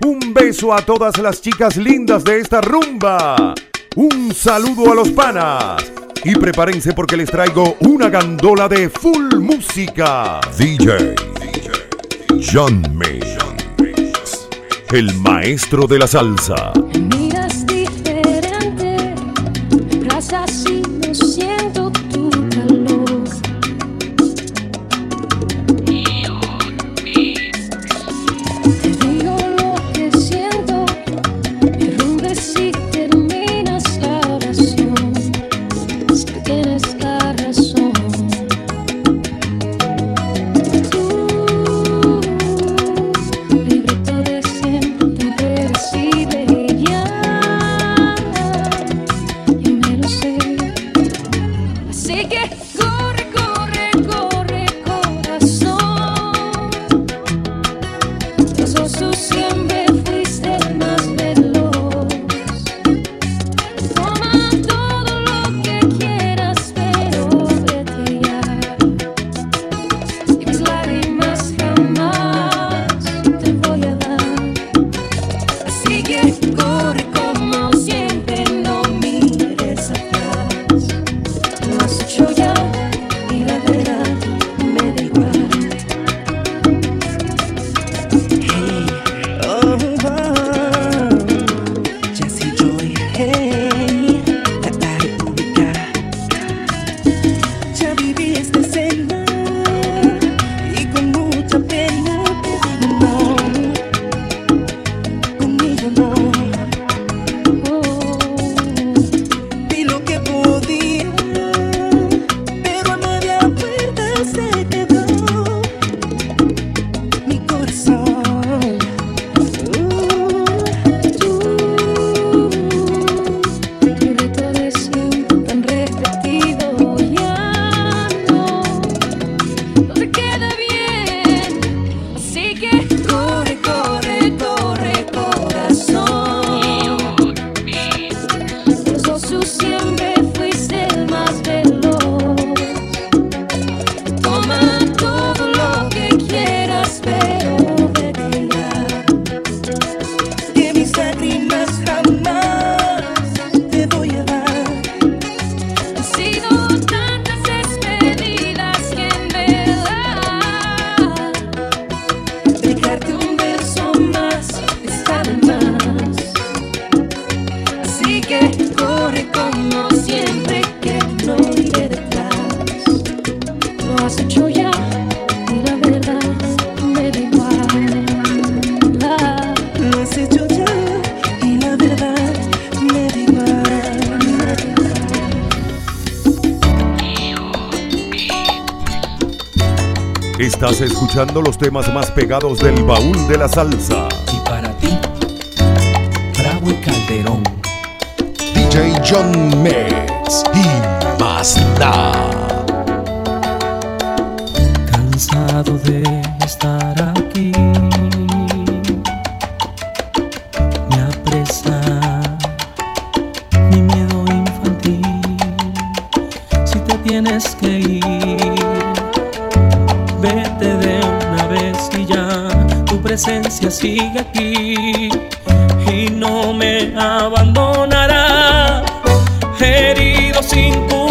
Un beso a todas las chicas lindas de esta rumba. Un saludo a los panas. Y prepárense porque les traigo una gandola de full música. DJ, DJ John May, el maestro de la salsa. Estás escuchando los temas más pegados del baúl de la salsa. Y para ti, Bravo y Calderón. DJ John Metz y Basta. Cansado de estar aquí vete de una vez y ya tu presencia sigue aquí y no me abandonará, herido sin cura.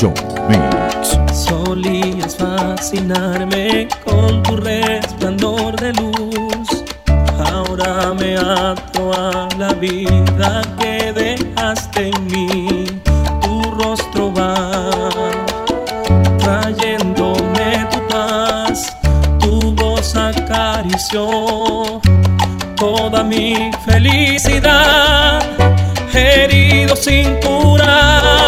John Mix. Solías fascinarme con tu resplandor de luz. Ahora me ato a la vida que dejaste en mí. Tu rostro va trayéndome tu paz. Tu voz acarició toda mi felicidad. Herido sin curar.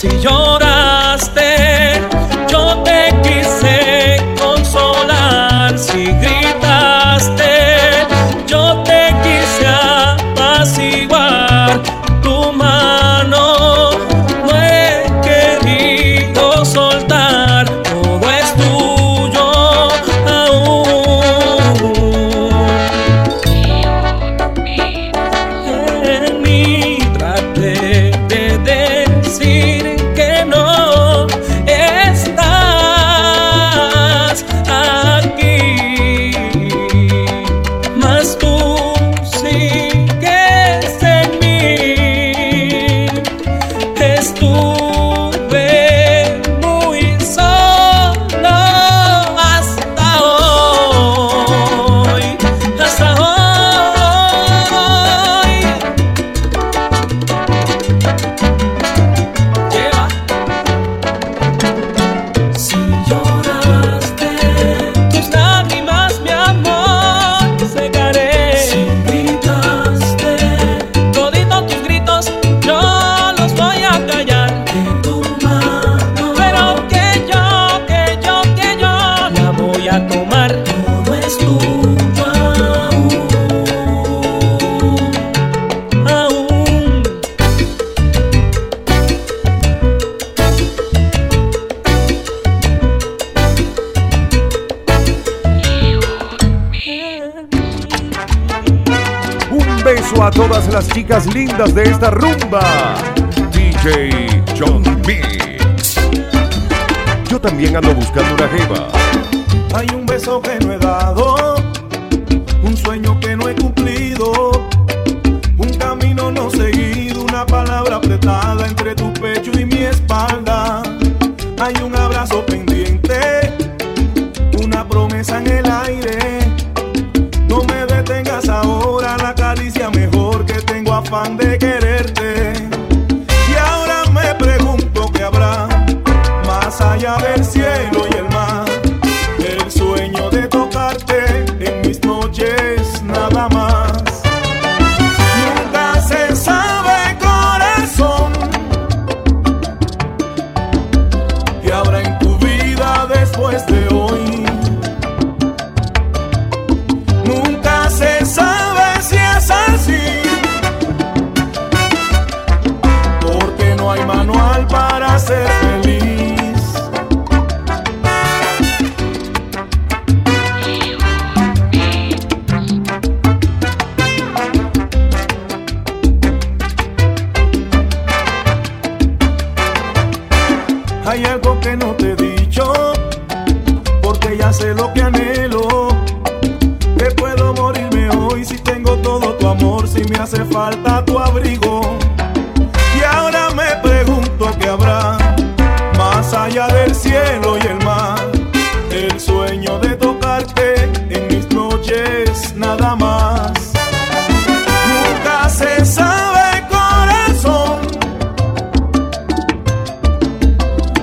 Si lloraste, A todas las chicas lindas de esta rumba. DJ John Mix. Yo también ando buscando una jeva. Hay un beso que no he dado, un sueño que no he cumplido, un camino no seguido, una palabra apretada entre tu pecho y mi espalda. Hay un abrazo pendiente, una promesa en el aire. No me detengas ahora, afán de quererte. Para ser feliz. Nada más. Nunca se sabe corazón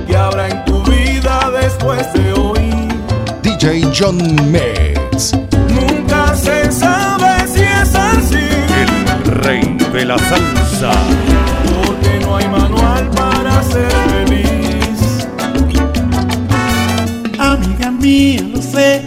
que habrá en tu vida después de hoy. DJ John Mix. Nunca se sabe si es así, El rey de la salsa. porque no hay manual para ser feliz. Amiga mía, lo sé,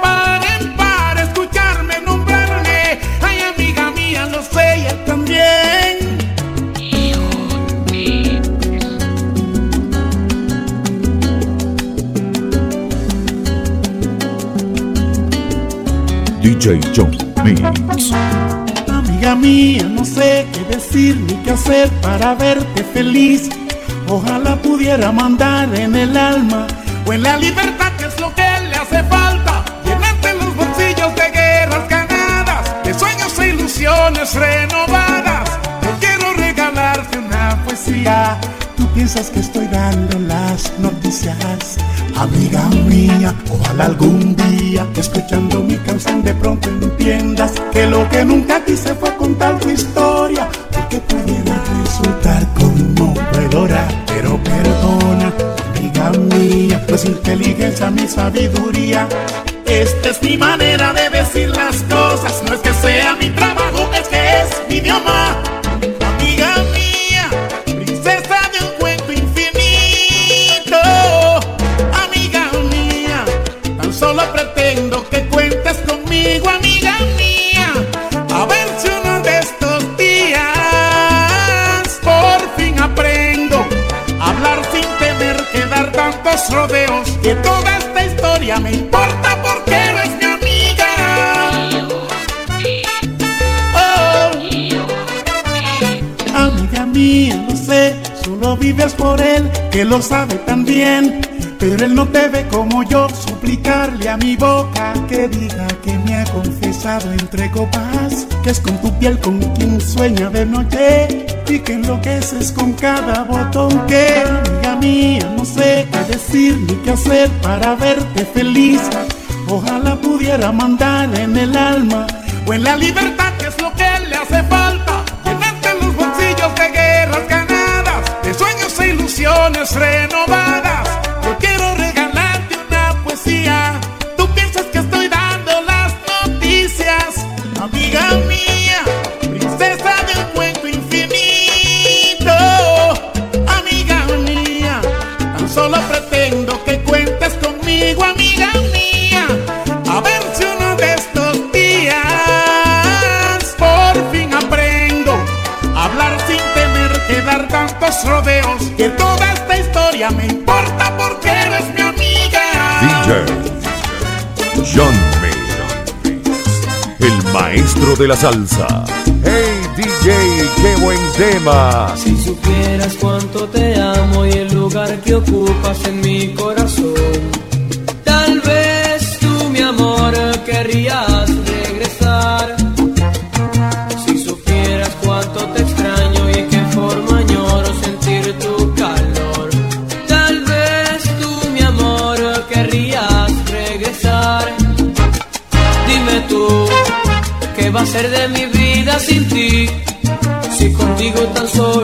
DJ John Mix. Amiga mía, no sé qué decir ni qué hacer para verte feliz. Ojalá pudiera mandar en el alma o en la libertad que es lo que le hace falta. Llenarte los bolsillos de guerras ganadas, de sueños e ilusiones renovadas. Tú piensas que estoy dando las noticias, amiga mía. Ojalá algún día, escuchando mi canción, de pronto entiendas que lo que nunca quise fue contar tu historia, porque pudiera resultar conmovedora. Pero perdona, amiga mía, pues inteligencia, mi sabiduría. Esta es mi manera de decir las cosas, no es que sea mi trabajo, es que es mi idioma. Vives por él, que lo sabe tan bien. Pero él no te ve como yo, suplicarle a mi boca que diga que me ha confesado entre copas, que es con tu piel con quien sueña de noche y que enloqueces con cada botón que, amiga mía, no sé qué decir ni qué hacer para verte feliz. Ojalá pudiera mandar en el alma o en la libertad, que es lo que le hace falta. Ilusiones renovadas. John May, el maestro de la salsa. Hey DJ, qué buen tema. Si supieras cuánto te amo y el lugar que ocupas en mi corazón, tal vez tú, mi amor, querrías ser de mi vida sin ti? Si contigo tan solo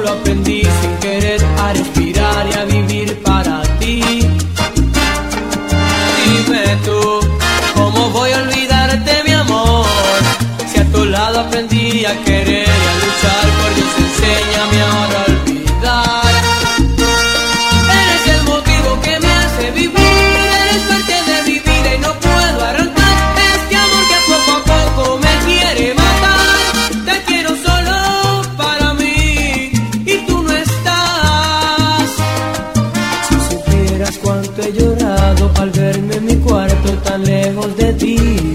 tan lejos de ti.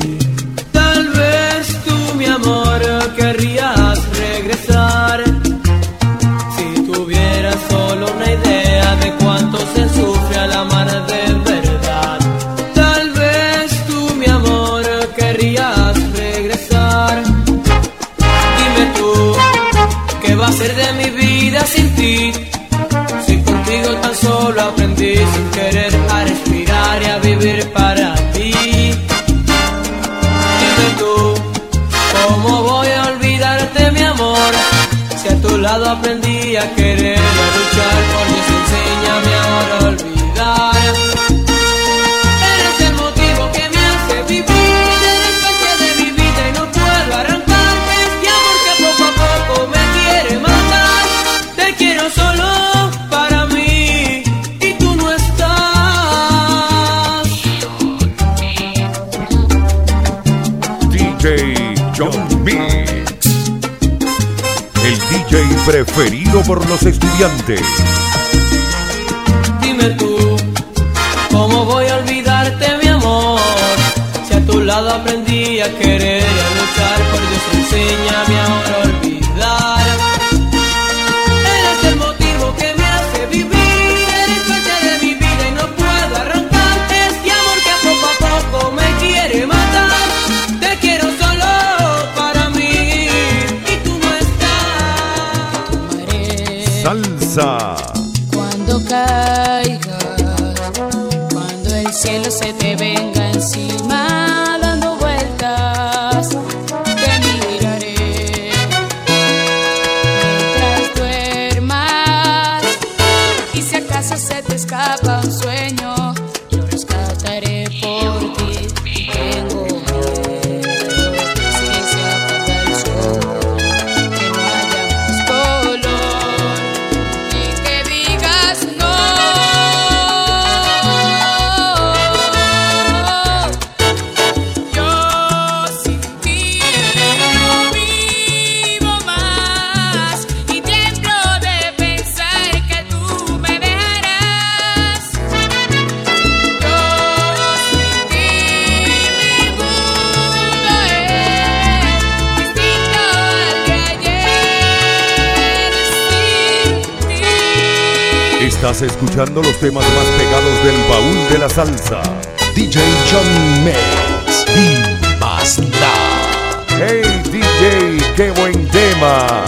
Tu lado aprendí a querer a luchar por Dios, enséñame ahora olvidar. Preferido por los estudiantes. Dime tú, ¿cómo voy a olvidarte mi amor? Si a tu lado aprendí a querer a luchar Estás escuchando los temas más pegados del baúl de la salsa. DJ John Mix y Basta. Hey DJ, qué buen tema.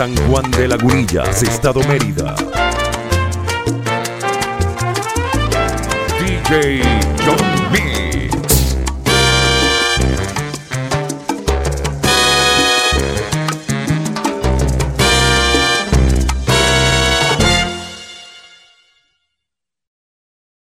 San Juan de Lagunillas, Estado Mérida. DJ John B.